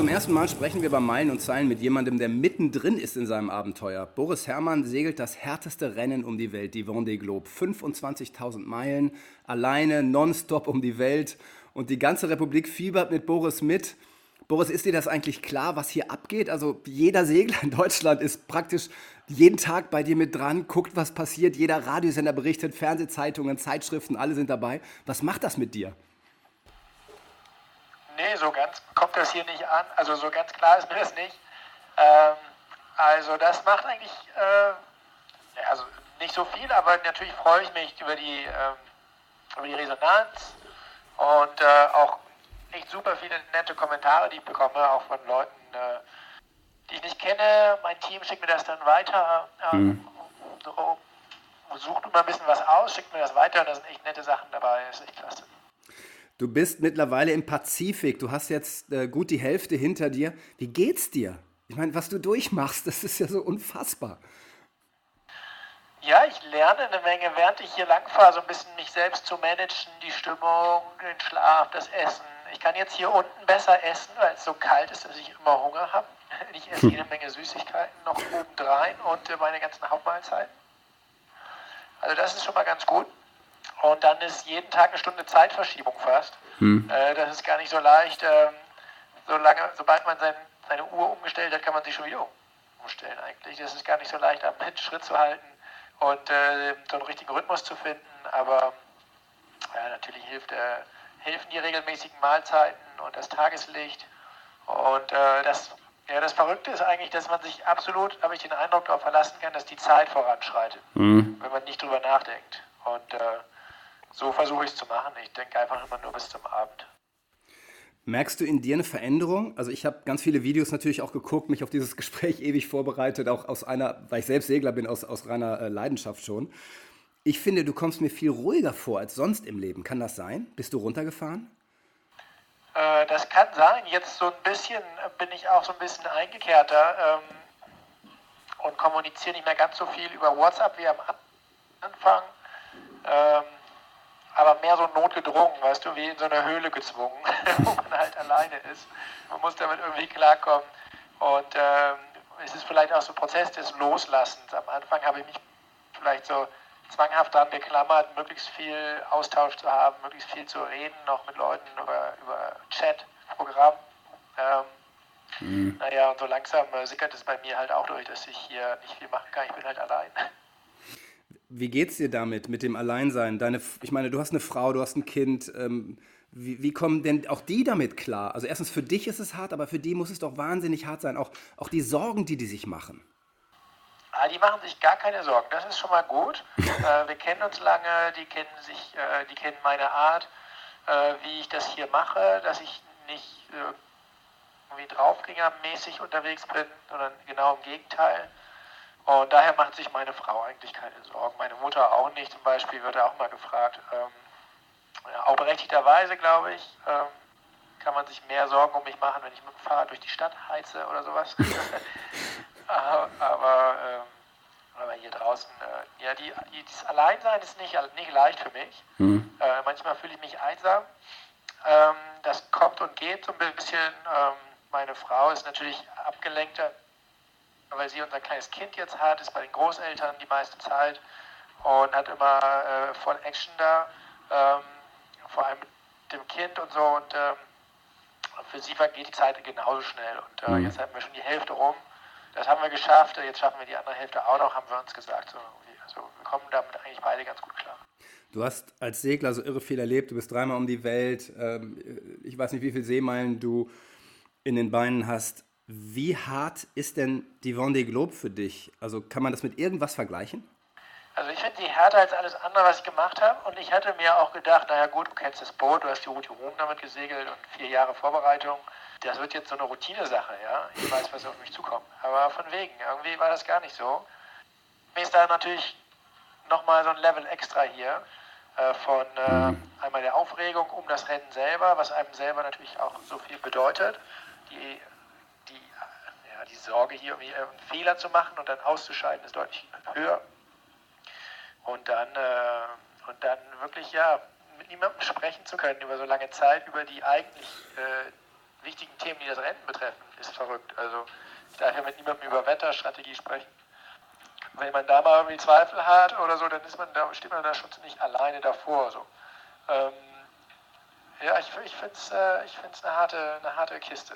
Zum ersten Mal sprechen wir bei Meilen und Zeilen mit jemandem, der mittendrin ist in seinem Abenteuer. Boris Herrmann segelt das härteste Rennen um die Welt, die Vendée Globe. 25.000 Meilen, alleine, nonstop um die Welt. Und die ganze Republik fiebert mit Boris mit. Boris, ist dir das eigentlich klar, was hier abgeht? Also jeder Segler in Deutschland ist praktisch jeden Tag bei dir mit dran, guckt, was passiert. Jeder Radiosender berichtet, Fernsehzeitungen, Zeitschriften, alle sind dabei. Was macht das mit dir? Nee, so ganz kommt das hier nicht an. Also so ganz klar ist mir das nicht. Ähm, also das macht eigentlich äh, ja, also nicht so viel, aber natürlich freue ich mich über die, ähm, über die Resonanz und äh, auch echt super viele nette Kommentare, die ich bekomme, auch von Leuten, äh, die ich nicht kenne. Mein Team schickt mir das dann weiter. Ähm, mhm. so, sucht immer ein bisschen was aus, schickt mir das weiter und da sind echt nette Sachen dabei. Das ist echt klasse. Du bist mittlerweile im Pazifik. Du hast jetzt äh, gut die Hälfte hinter dir. Wie geht's dir? Ich meine, was du durchmachst, das ist ja so unfassbar. Ja, ich lerne eine Menge, während ich hier langfahre, so ein bisschen mich selbst zu managen, die Stimmung, den Schlaf, das Essen. Ich kann jetzt hier unten besser essen, weil es so kalt ist, dass ich immer Hunger habe. Ich esse jede Menge Süßigkeiten noch obendrein und meine ganzen Hauptmahlzeiten. Also das ist schon mal ganz gut. Und dann ist jeden Tag eine Stunde Zeitverschiebung fast. Hm. Äh, das ist gar nicht so leicht. Ähm, solange, sobald man sein, seine Uhr umgestellt hat, kann man sich schon wieder umstellen eigentlich. Das ist gar nicht so leicht, am Schritt zu halten und äh, so einen richtigen Rhythmus zu finden. Aber ja, natürlich hilft, äh, helfen die regelmäßigen Mahlzeiten und das Tageslicht. Und äh, das, ja, das Verrückte ist eigentlich, dass man sich absolut, habe ich den Eindruck, darauf verlassen kann, dass die Zeit voranschreitet, mhm. wenn man nicht drüber nachdenkt. Und äh, so versuche ich es zu machen. Ich denke einfach immer nur bis zum Abend. Merkst du in dir eine Veränderung? Also ich habe ganz viele Videos natürlich auch geguckt, mich auf dieses Gespräch ewig vorbereitet, auch aus einer, weil ich selbst Segler bin, aus, aus reiner äh, Leidenschaft schon. Ich finde, du kommst mir viel ruhiger vor als sonst im Leben. Kann das sein? Bist du runtergefahren? Äh, das kann sein. Jetzt so ein bisschen äh, bin ich auch so ein bisschen eingekehrter ähm, und kommuniziere nicht mehr ganz so viel über WhatsApp wie am Anfang. Ähm, aber mehr so notgedrungen, weißt du, wie in so einer Höhle gezwungen, wo man halt alleine ist. Man muss damit irgendwie klarkommen. Und ähm, es ist vielleicht auch so ein Prozess des Loslassens. Am Anfang habe ich mich vielleicht so zwanghaft daran geklammert, möglichst viel Austausch zu haben, möglichst viel zu reden, noch mit Leuten über, über Chat, Programm. Ähm, mhm. Naja, und so langsam äh, sickert es bei mir halt auch durch, dass ich hier nicht viel machen kann. Ich bin halt allein. Wie geht's dir damit, mit dem Alleinsein? Deine, ich meine, du hast eine Frau, du hast ein Kind. Ähm, wie, wie, kommen denn auch die damit klar? Also erstens, für dich ist es hart, aber für die muss es doch wahnsinnig hart sein. Auch, auch die Sorgen, die die sich machen. Ah, die machen sich gar keine Sorgen. Das ist schon mal gut. äh, wir kennen uns lange, die kennen sich, äh, die kennen meine Art, äh, wie ich das hier mache, dass ich nicht äh, irgendwie draufgängermäßig unterwegs bin, sondern genau im Gegenteil. Und daher macht sich meine Frau eigentlich keine Sorgen. Meine Mutter auch nicht. Zum Beispiel wird auch mal gefragt. Ähm, ja, auch berechtigterweise, glaube ich, ähm, kann man sich mehr Sorgen um mich machen, wenn ich mit dem Fahrrad durch die Stadt heize oder sowas. aber, ähm, aber hier draußen, äh, ja, die, die, dieses Alleinsein ist nicht, nicht leicht für mich. Mhm. Äh, manchmal fühle ich mich einsam. Ähm, das kommt und geht so ein bisschen. Ähm, meine Frau ist natürlich abgelenkter weil sie unser kleines Kind jetzt hat, ist bei den Großeltern die meiste Zeit und hat immer äh, voll Action da, ähm, vor allem mit dem Kind und so. Und ähm, für sie vergeht die Zeit genauso schnell. Und äh, mhm. jetzt haben wir schon die Hälfte rum. Das haben wir geschafft. Jetzt schaffen wir die andere Hälfte auch noch, haben wir uns gesagt. So, also wir kommen damit eigentlich beide ganz gut klar. Du hast als Segler so irre viel erlebt. Du bist dreimal um die Welt. Ähm, ich weiß nicht, wie viele Seemeilen du in den Beinen hast. Wie hart ist denn die Vendée Globe für dich? Also kann man das mit irgendwas vergleichen? Also ich finde sie härter als alles andere, was ich gemacht habe. Und ich hatte mir auch gedacht, naja gut, du kennst das Boot, du hast die Route Rom damit gesegelt und vier Jahre Vorbereitung. Das wird jetzt so eine Routinesache, ja. Ich weiß, was auf mich zukommt. Aber von wegen, irgendwie war das gar nicht so. Mir ist da natürlich nochmal so ein Level extra hier. Äh, von äh, einmal der Aufregung um das Rennen selber, was einem selber natürlich auch so viel bedeutet. Die, die, die Sorge hier, irgendwie einen Fehler zu machen und dann auszuscheiden, ist deutlich höher. Und dann, äh, und dann wirklich ja mit niemandem sprechen zu können über so lange Zeit, über die eigentlich äh, wichtigen Themen, die das Rennen betreffen, ist verrückt. Also ich darf ja mit niemandem über Wetterstrategie sprechen. Wenn man da mal irgendwie Zweifel hat oder so, dann ist man da, steht man da schon ziemlich alleine davor. So. Ähm, ja, ich, ich finde es äh, eine, harte, eine harte Kiste.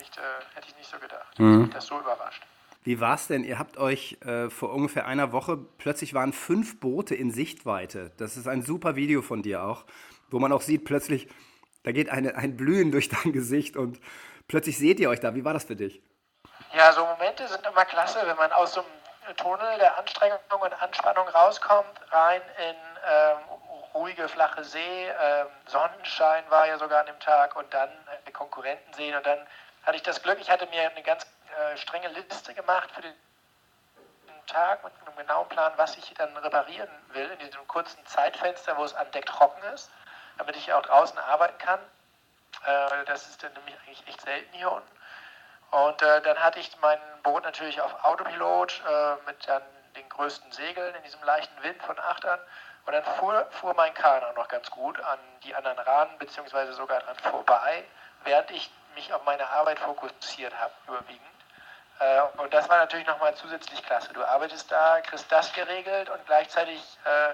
Echt, äh, hätte ich nicht so gedacht. Mhm. Das so überrascht. Wie war es denn? Ihr habt euch äh, vor ungefähr einer Woche, plötzlich waren fünf Boote in Sichtweite. Das ist ein super Video von dir auch, wo man auch sieht, plötzlich, da geht eine, ein Blühen durch dein Gesicht und plötzlich seht ihr euch da. Wie war das für dich? Ja, so Momente sind immer klasse, wenn man aus so einem Tunnel der Anstrengung und Anspannung rauskommt, rein in ähm, ruhige, flache See. Ähm, Sonnenschein war ja sogar an dem Tag und dann äh, Konkurrenten sehen. Und dann hatte ich das Glück, ich hatte mir eine ganz äh, strenge Liste gemacht für den Tag mit einem genauen Plan, was ich dann reparieren will in diesem kurzen Zeitfenster, wo es an Deck trocken ist, damit ich auch draußen arbeiten kann. Äh, das ist dann nämlich eigentlich echt selten hier unten. Und äh, dann hatte ich mein Boot natürlich auf Autopilot äh, mit dann den größten Segeln in diesem leichten Wind von Achtern. Und dann fuhr, fuhr mein Kahn auch noch ganz gut an die anderen Rahmen, beziehungsweise sogar dran vorbei, während ich mich auf meine Arbeit fokussiert habe, überwiegend. Äh, und das war natürlich nochmal zusätzlich klasse. Du arbeitest da, kriegst das geregelt und gleichzeitig äh,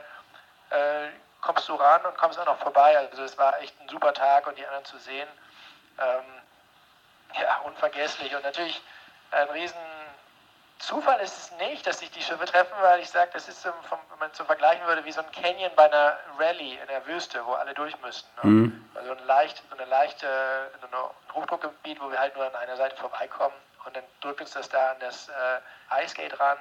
äh, kommst du ran und kommst auch noch vorbei. Also es war echt ein super Tag und die anderen zu sehen, ähm, ja, unvergesslich. Und natürlich ein riesen Zufall ist es nicht, dass sich die Schiffe treffen, weil ich sage, das ist, so, wenn man so vergleichen würde, wie so ein Canyon bei einer Rallye in der Wüste, wo alle durch müssen. Ne? Mhm. Also ein, leicht, eine leichte Hochdruckgebiet, wo wir halt nur an einer Seite vorbeikommen und dann drückt uns das da an das äh, Icegate ran.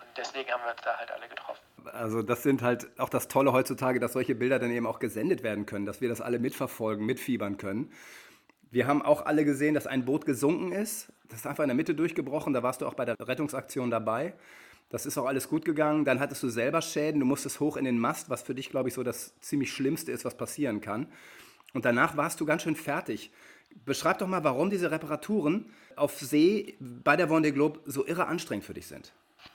Und deswegen haben wir uns da halt alle getroffen. Also das sind halt auch das Tolle heutzutage, dass solche Bilder dann eben auch gesendet werden können, dass wir das alle mitverfolgen, mitfiebern können. Wir haben auch alle gesehen, dass ein Boot gesunken ist. Das ist einfach in der Mitte durchgebrochen. Da warst du auch bei der Rettungsaktion dabei. Das ist auch alles gut gegangen. Dann hattest du selber Schäden. Du musstest hoch in den Mast, was für dich, glaube ich, so das ziemlich Schlimmste ist, was passieren kann. Und danach warst du ganz schön fertig. Beschreib doch mal, warum diese Reparaturen auf See bei der Vendée Globe so irre anstrengend für dich sind.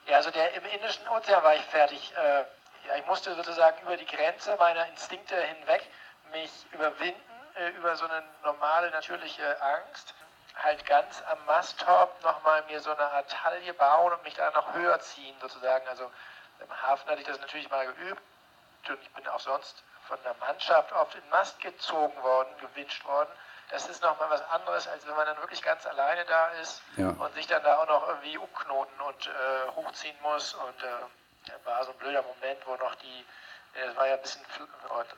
Ja, also der, im Indischen Ozean war ich fertig. Äh, ja, ich musste sozusagen über die Grenze meiner Instinkte hinweg mich überwinden äh, über so eine normale, natürliche Angst, halt ganz am Masttop nochmal mir so eine Art Taille bauen und mich da noch höher ziehen sozusagen. Also im Hafen hatte ich das natürlich mal geübt und ich bin auch sonst von der Mannschaft oft in Mast gezogen worden, gewünscht worden. Das ist nochmal was anderes, als wenn man dann wirklich ganz alleine da ist ja. und sich dann da auch noch irgendwie umknoten und äh, hochziehen muss. Und äh, war so ein blöder Moment, wo noch die es war ja ein bisschen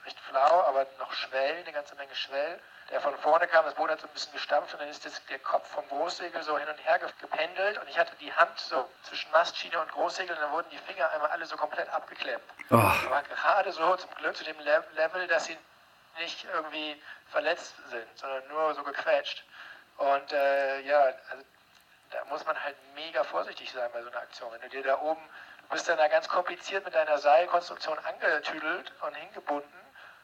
recht flau, aber noch Schwell, eine ganze Menge Schwell. Der von vorne kam, das Boot hat so ein bisschen gestampft und dann ist das, der Kopf vom Großsegel so hin und her gependelt und ich hatte die Hand so zwischen Mastschiene und Großsegel und dann wurden die Finger einmal alle so komplett abgeklemmt. Oh. war gerade so zum Glück zu dem Level, dass sie nicht irgendwie verletzt sind, sondern nur so gequetscht. Und äh, ja, also, da muss man halt mega vorsichtig sein bei so einer Aktion. Wenn du dir da oben Du bist dann da ganz kompliziert mit deiner Seilkonstruktion angetüdelt und hingebunden.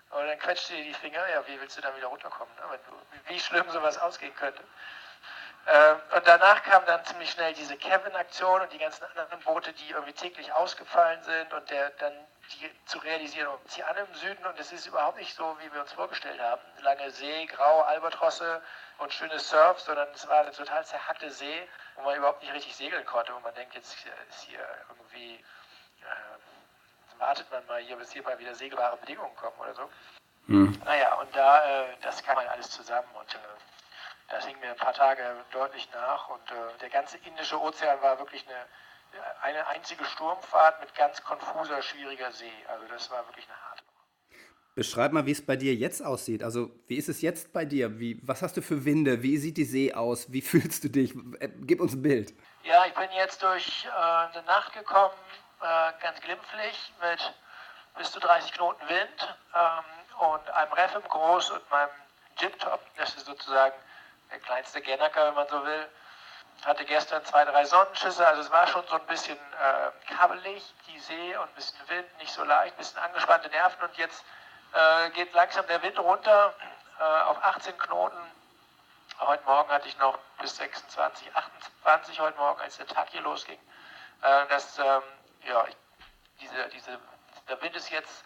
Und dann quetscht dir die Finger. Ja, wie willst du dann wieder runterkommen? Ne? Wie schlimm sowas ausgehen könnte. Ähm, und danach kam dann ziemlich schnell diese Kevin-Aktion und die ganzen anderen Boote, die irgendwie täglich ausgefallen sind und der dann die zu realisieren, und sie an im Süden und es ist überhaupt nicht so, wie wir uns vorgestellt haben. Lange See, grau, Albatrosse und schönes Surf, sondern es war eine total zerhackte See, wo man überhaupt nicht richtig segeln konnte. Und man denkt, jetzt ist hier irgendwie, äh, wartet man mal hier, bis hier mal wieder segelbare Bedingungen kommen oder so. Mhm. Naja, und da, äh, das kam halt alles zusammen und äh, das hing mir ein paar Tage deutlich nach und äh, der ganze Indische Ozean war wirklich eine eine einzige Sturmfahrt mit ganz konfuser, schwieriger See. Also das war wirklich eine harte Beschreib mal, wie es bei dir jetzt aussieht. Also, wie ist es jetzt bei dir? Wie, was hast du für Winde? Wie sieht die See aus? Wie fühlst du dich? Äh, gib uns ein Bild. Ja, ich bin jetzt durch äh, eine Nacht gekommen, äh, ganz glimpflich, mit bis zu 30 Knoten Wind ähm, und einem Reff im Groß und meinem Jib-Top. Das ist sozusagen der kleinste Gennaker, wenn man so will. Hatte gestern zwei, drei Sonnenschüsse, also es war schon so ein bisschen äh, kabbelig, die See und ein bisschen Wind, nicht so leicht, ein bisschen angespannte Nerven und jetzt äh, geht langsam der Wind runter äh, auf 18 Knoten. Heute Morgen hatte ich noch bis 26, 28 heute Morgen, als der Tag hier losging. Äh, das, ähm, ja, ich, diese, diese, der Wind ist jetzt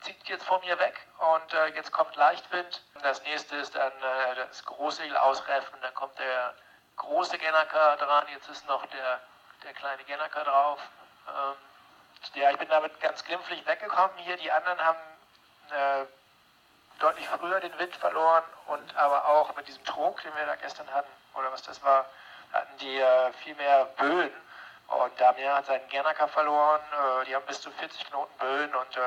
zieht jetzt vor mir weg und äh, jetzt kommt Leichtwind. Das nächste ist dann äh, das Großsegel ausreffen, dann kommt der große Gennaker dran, jetzt ist noch der, der kleine Gennaker drauf. Ähm, ja, ich bin damit ganz glimpflich weggekommen hier. Die anderen haben äh, deutlich früher den Wind verloren und aber auch mit diesem Trog, den wir da gestern hatten, oder was das war, hatten die äh, viel mehr Böen. Und Damian hat seinen Gernaker verloren. Äh, die haben bis zu 40 Knoten Böen und äh,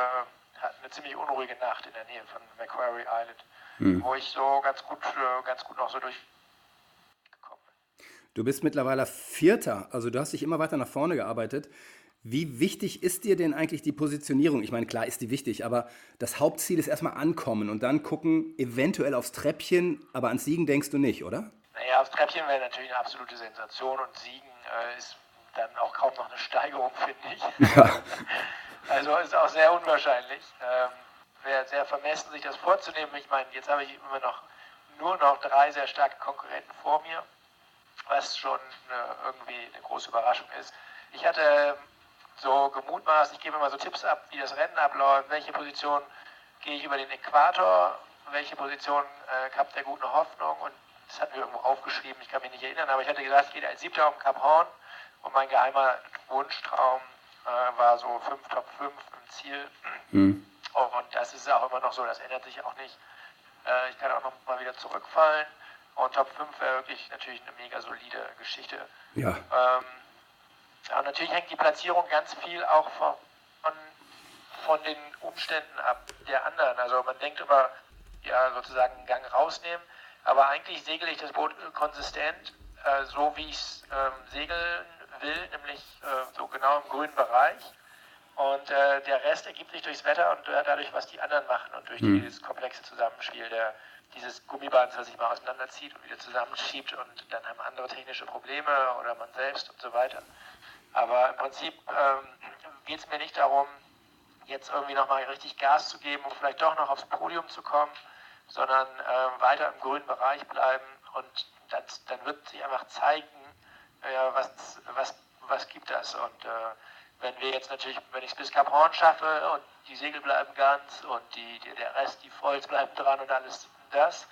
hatten eine ziemlich unruhige Nacht in der Nähe von Macquarie Island, mhm. wo ich so ganz gut, äh, ganz gut noch so bin. Du bist mittlerweile Vierter, also du hast dich immer weiter nach vorne gearbeitet. Wie wichtig ist dir denn eigentlich die Positionierung? Ich meine, klar ist die wichtig, aber das Hauptziel ist erstmal ankommen und dann gucken, eventuell aufs Treppchen, aber ans Siegen denkst du nicht, oder? Naja, aufs Treppchen wäre natürlich eine absolute Sensation und Siegen äh, ist dann auch kaum noch eine Steigerung, finde ich. Ja. Also ist auch sehr unwahrscheinlich. Ähm, Wäre sehr vermessen, sich das vorzunehmen. Ich meine, jetzt habe ich immer noch nur noch drei sehr starke Konkurrenten vor mir, was schon äh, irgendwie eine große Überraschung ist. Ich hatte so gemutmaßt, ich gebe immer so Tipps ab, wie das Rennen abläuft, welche Position gehe ich über den Äquator, welche Position äh, habt der guten Hoffnung und das hatten wir irgendwo aufgeschrieben, ich kann mich nicht erinnern, aber ich hatte gesagt, ich gehe als Siebter um Cap Horn und mein geheimer Wunschtraum äh, war so 5, Top 5 im Ziel. Mhm. Und das ist auch immer noch so, das ändert sich auch nicht. Äh, ich kann auch noch mal wieder zurückfallen. Und Top 5 wäre wirklich natürlich eine mega solide Geschichte. Ja. Ähm, ja, und natürlich hängt die Platzierung ganz viel auch von, von, von den Umständen ab der anderen. Also man denkt immer, ja, sozusagen einen Gang rausnehmen, aber eigentlich segele ich das Boot konsistent, äh, so wie ich es ähm, segeln will, nämlich äh, so genau im grünen Bereich. Und äh, der Rest ergibt sich durchs Wetter und äh, dadurch, was die anderen machen und durch mhm. dieses komplexe Zusammenspiel der, dieses Gummibands, was sich mal auseinanderzieht und wieder zusammenschiebt und dann haben andere technische Probleme oder man selbst und so weiter. Aber im Prinzip ähm, geht es mir nicht darum, jetzt irgendwie nochmal richtig Gas zu geben, um vielleicht doch noch aufs Podium zu kommen, sondern äh, weiter im grünen Bereich bleiben und das, dann wird sich einfach zeigen, ja, was, was, was gibt das? Und äh, wenn wir jetzt natürlich, wenn ich es bis Cap Horn schaffe und die Segel bleiben ganz und die, die, der Rest, die Foils bleiben dran und alles das,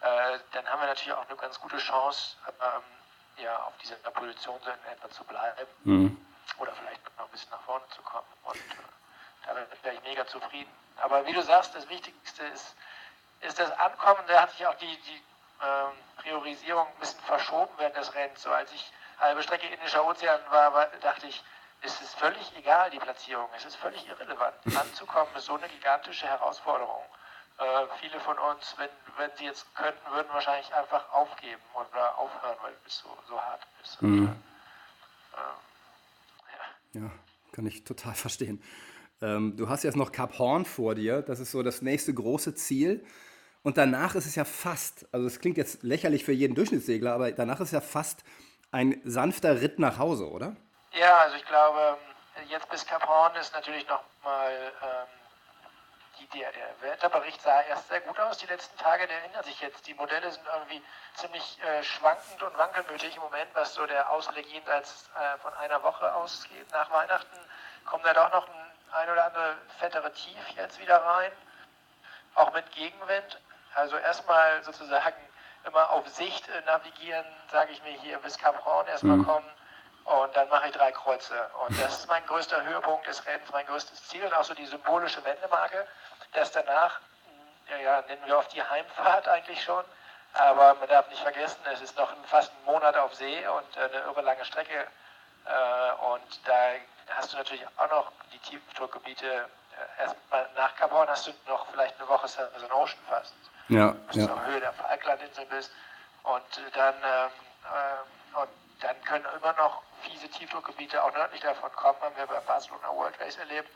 äh, dann haben wir natürlich auch eine ganz gute Chance, ähm, ja, auf dieser Position so in etwa zu bleiben. Mhm. Oder vielleicht noch ein bisschen nach vorne zu kommen. Und äh, da wäre ich mega zufrieden. Aber wie du sagst, das Wichtigste ist, ist das Ankommen. Da hat sich auch die, die ähm, Priorisierung ein bisschen verschoben während des Rennens. So als ich halbe Strecke Indischer Ozean war, war, dachte ich, es ist völlig egal, die Platzierung. Es ist völlig irrelevant. Anzukommen ist so eine gigantische Herausforderung. Äh, viele von uns, wenn, wenn sie jetzt könnten, würden wahrscheinlich einfach aufgeben oder aufhören, weil es so, so hart ist. Mhm. Und, äh, ja. ja, kann ich total verstehen. Ähm, du hast jetzt noch Cap Horn vor dir. Das ist so das nächste große Ziel. Und danach ist es ja fast, also es klingt jetzt lächerlich für jeden Durchschnittssegler, aber danach ist es ja fast ein sanfter Ritt nach Hause, oder? Ja, also ich glaube, jetzt bis Cap Horn ist natürlich nochmal, ähm, der, der Wetterbericht sah erst sehr gut aus die letzten Tage, der ändert sich jetzt. Die Modelle sind irgendwie ziemlich äh, schwankend und wankelmütig im Moment, was so der Ausblick jenseits äh, von einer Woche ausgeht. Nach Weihnachten kommt da doch noch ein, ein oder andere fettere Tief jetzt wieder rein, auch mit Gegenwind. Also erstmal sozusagen immer auf Sicht äh, navigieren, sage ich mir hier bis Cap Horn erstmal mhm. kommen und dann mache ich drei Kreuze. Und das ist mein größter Höhepunkt des Rennens, mein größtes Ziel und auch so die symbolische Wendemarke, dass danach, ja, ja, nennen wir auf die Heimfahrt eigentlich schon, aber man darf nicht vergessen, es ist noch fast ein Monat auf See und äh, eine irre lange Strecke. Äh, und da hast du natürlich auch noch die Tiefdruckgebiete. Äh, erstmal nach Cap Horn hast du noch vielleicht eine Woche Southern Ocean fast ja, ja. zur Höhe der Falklandinseln bist. Und dann, ähm, äh, und dann können immer noch fiese Tiefdruckgebiete auch nördlich davon kommen, haben wir bei Barcelona World Race erlebt.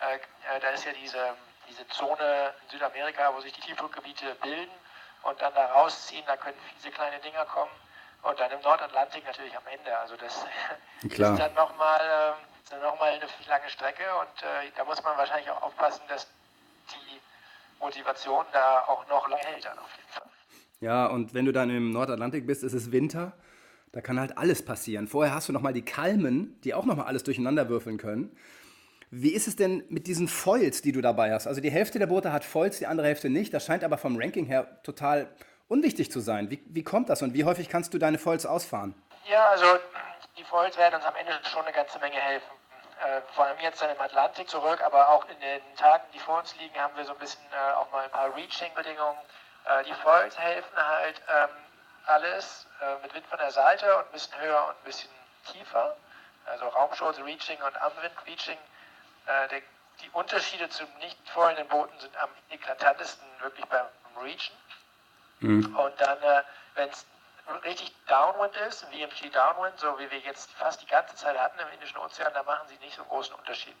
Äh, äh, da ist ja diese, diese Zone in Südamerika, wo sich die Tiefdruckgebiete bilden und dann da rausziehen, da können fiese kleine Dinger kommen. Und dann im Nordatlantik natürlich am Ende. Also das Klar. ist dann nochmal äh, noch eine lange Strecke und äh, da muss man wahrscheinlich auch aufpassen, dass die Motivation da auch noch lange hält dann auf jeden Fall. Ja, und wenn du dann im Nordatlantik bist, ist es Winter. Da kann halt alles passieren. Vorher hast du nochmal die Kalmen, die auch nochmal alles durcheinander würfeln können. Wie ist es denn mit diesen Foils, die du dabei hast? Also die Hälfte der Boote hat Foils, die andere Hälfte nicht. Das scheint aber vom Ranking her total unwichtig zu sein. Wie, wie kommt das und wie häufig kannst du deine Foils ausfahren? Ja, also die Foils werden uns am Ende schon eine ganze Menge helfen. Äh, vor allem jetzt dann im Atlantik zurück, aber auch in den Tagen, die vor uns liegen, haben wir so ein bisschen äh, auch mal ein paar Reaching-Bedingungen. Äh, die Foils helfen halt ähm, alles äh, mit Wind von der Seite und ein bisschen höher und ein bisschen tiefer. Also Raumschutz, Reaching und am Wind Reaching. Äh, der, die Unterschiede zu nicht vorherigen Booten sind am eklatantesten wirklich beim Reachen. Mhm. Und dann, äh, wenn es richtig Downwind ist, VMG Downwind, so wie wir jetzt fast die ganze Zeit hatten im Indischen Ozean, da machen sie nicht so einen großen Unterschied.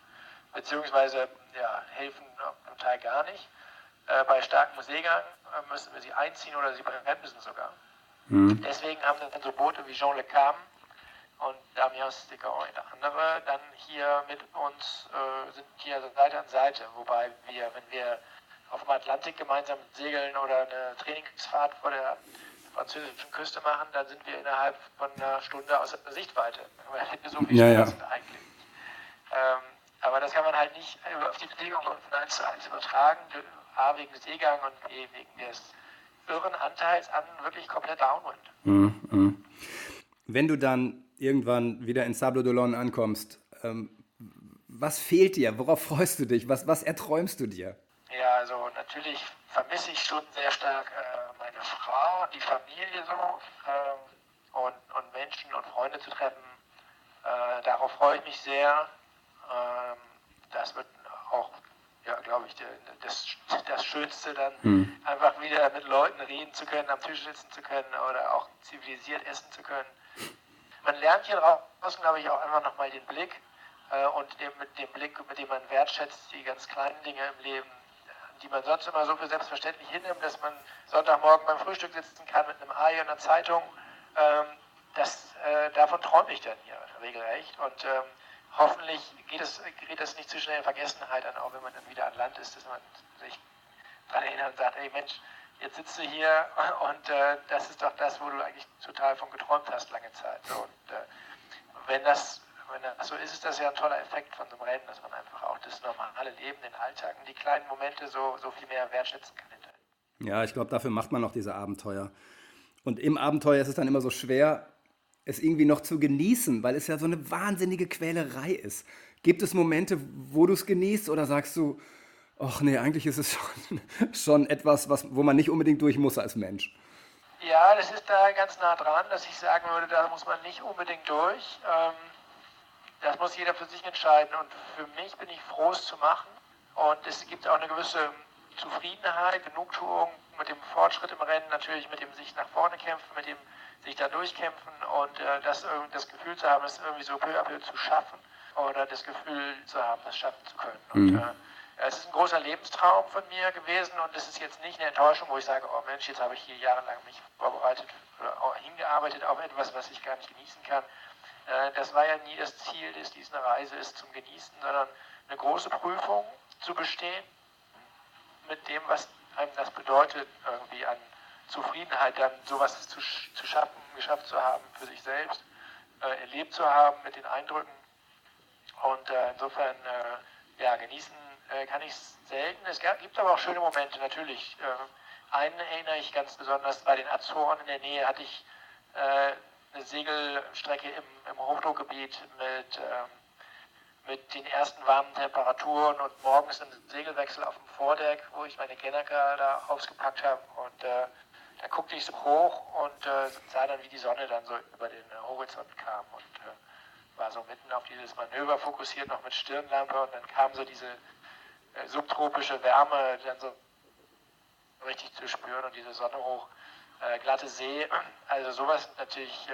Beziehungsweise ja, helfen zum Teil gar nicht. Äh, bei starkem Seegang äh, müssen wir sie einziehen oder sie bremsen sogar. Mhm. Deswegen haben dann so Boote wie Jean Le Cam und Damiens de und andere dann hier mit uns, äh, sind hier Seite an Seite. Wobei wir, wenn wir auf dem Atlantik gemeinsam segeln oder eine Trainingsfahrt vor der französischen Küste machen, dann sind wir innerhalb von einer Stunde aus der Sichtweite. So viel ja, ja. eigentlich. Ähm, aber das kann man halt nicht auf die Bedingungen von 1 zu 1 übertragen. A wegen des Seegang und B wegen des irren Anteils an wirklich komplett Downwind. Mhm, mhm. Wenn du dann irgendwann wieder in Sable d'Olonne ankommst, ähm, was fehlt dir? Worauf freust du dich? Was, was erträumst du dir? Ja, also natürlich vermisse ich schon sehr stark äh, meine Frau und die Familie so äh, und, und Menschen und Freunde zu treffen. Äh, darauf freue ich mich sehr. Ähm, das wird auch ja, glaube ich, das, das Schönste dann hm. einfach wieder mit Leuten reden zu können, am Tisch sitzen zu können oder auch zivilisiert essen zu können. Man lernt hier draußen, glaube ich, auch einfach nochmal den Blick äh, und dem, mit dem Blick, mit dem man wertschätzt, die ganz kleinen Dinge im Leben, die man sonst immer so für selbstverständlich hinnimmt, dass man Sonntagmorgen beim Frühstück sitzen kann mit einem Ei und einer Zeitung. Ähm, das, äh, davon träume ich dann hier regelrecht. Und ähm, hoffentlich geht es, gerät es nicht zu schnell in Vergessenheit an, auch wenn man dann wieder an Land ist, dass man sich daran erinnert und sagt, ey Mensch, jetzt sitzt du hier und äh, das ist doch das, wo du eigentlich total von geträumt hast lange Zeit. So, und äh, wenn das wenn das so ist, ist das ja ein toller Effekt von so einem Rennen, dass man einfach auch das normale Leben, den Alltag und die kleinen Momente so, so viel mehr wertschätzen kann. Ja, ich glaube, dafür macht man noch diese Abenteuer. Und im Abenteuer ist es dann immer so schwer, es irgendwie noch zu genießen, weil es ja so eine wahnsinnige Quälerei ist. Gibt es Momente, wo du es genießt oder sagst du, ach nee, eigentlich ist es schon, schon etwas, was, wo man nicht unbedingt durch muss als Mensch? Ja, das ist da ganz nah dran, dass ich sagen würde, da muss man nicht unbedingt durch. Ähm, das muss jeder für sich entscheiden. Und für mich bin ich froh, es zu machen. Und es gibt auch eine gewisse Zufriedenheit, Genugtuung mit dem Fortschritt im Rennen, natürlich mit dem sich nach vorne kämpfen, mit dem sich da durchkämpfen und äh, das, das Gefühl zu haben, es irgendwie so peu à peu zu schaffen oder das Gefühl zu haben, das schaffen zu können. Und, mhm. äh, es ist ein großer Lebenstraum von mir gewesen und es ist jetzt nicht eine Enttäuschung, wo ich sage, oh Mensch, jetzt habe ich hier jahrelang mich vorbereitet oder hingearbeitet auf etwas, was ich gar nicht genießen kann. Äh, das war ja nie das Ziel, dass dies eine Reise ist zum Genießen, sondern eine große Prüfung zu bestehen mit dem, was einem das bedeutet, irgendwie an Zufriedenheit, dann sowas zu, zu schaffen, geschafft zu haben für sich selbst, äh, erlebt zu haben mit den Eindrücken. Und äh, insofern, äh, ja, genießen äh, kann ich es selten. Es gibt aber auch schöne Momente, natürlich. Äh, einen erinnere ich ganz besonders, bei den Azoren in der Nähe hatte ich äh, eine Segelstrecke im, im Hochdruckgebiet mit, ähm, mit den ersten warmen Temperaturen und morgens ein Segelwechsel auf dem Vordeck, wo ich meine Gennaker da ausgepackt habe. Und da guckte ich so hoch und äh, sah dann, wie die Sonne dann so über den äh, Horizont kam. Und äh, war so mitten auf dieses Manöver fokussiert, noch mit Stirnlampe. Und dann kam so diese äh, subtropische Wärme dann so richtig zu spüren und diese Sonne hoch, äh, glatte See, also sowas natürlich äh,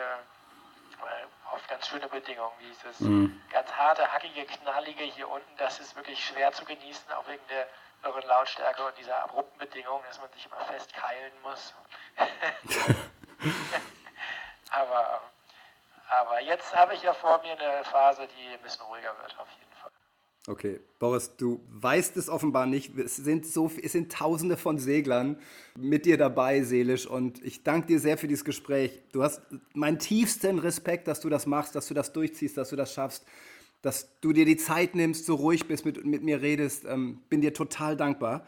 oft ganz schöne Bedingungen, wie dieses mhm. ganz harte, hackige, knallige hier unten, das ist wirklich schwer zu genießen, auch wegen der irren Lautstärke und dieser abrupten Bedingung, dass man sich immer festkeilen muss. Aber, aber jetzt habe ich ja vor mir eine Phase, die ein bisschen ruhiger wird, auf jeden Fall. Okay, Boris, du weißt es offenbar nicht. Es sind, so, es sind tausende von Seglern mit dir dabei, seelisch. Und ich danke dir sehr für dieses Gespräch. Du hast meinen tiefsten Respekt, dass du das machst, dass du das durchziehst, dass du das schaffst, dass du dir die Zeit nimmst, so ruhig bist, mit, mit mir redest. Ähm, bin dir total dankbar.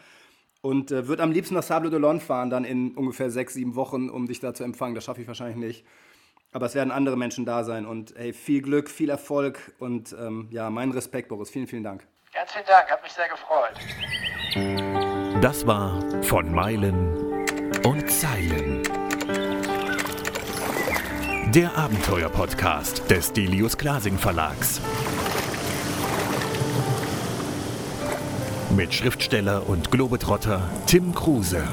Und äh, würde am liebsten nach Sable d'Olonne fahren, dann in ungefähr sechs, sieben Wochen, um dich da zu empfangen. Das schaffe ich wahrscheinlich nicht. Aber es werden andere Menschen da sein. Und hey, viel Glück, viel Erfolg und ähm, ja, mein Respekt, Boris. Vielen, vielen Dank. Ganz vielen Dank, hat mich sehr gefreut. Das war von Meilen und Zeilen. Der Abenteuer-Podcast des Delius Glasing Verlags. Mit Schriftsteller und Globetrotter Tim Kruse.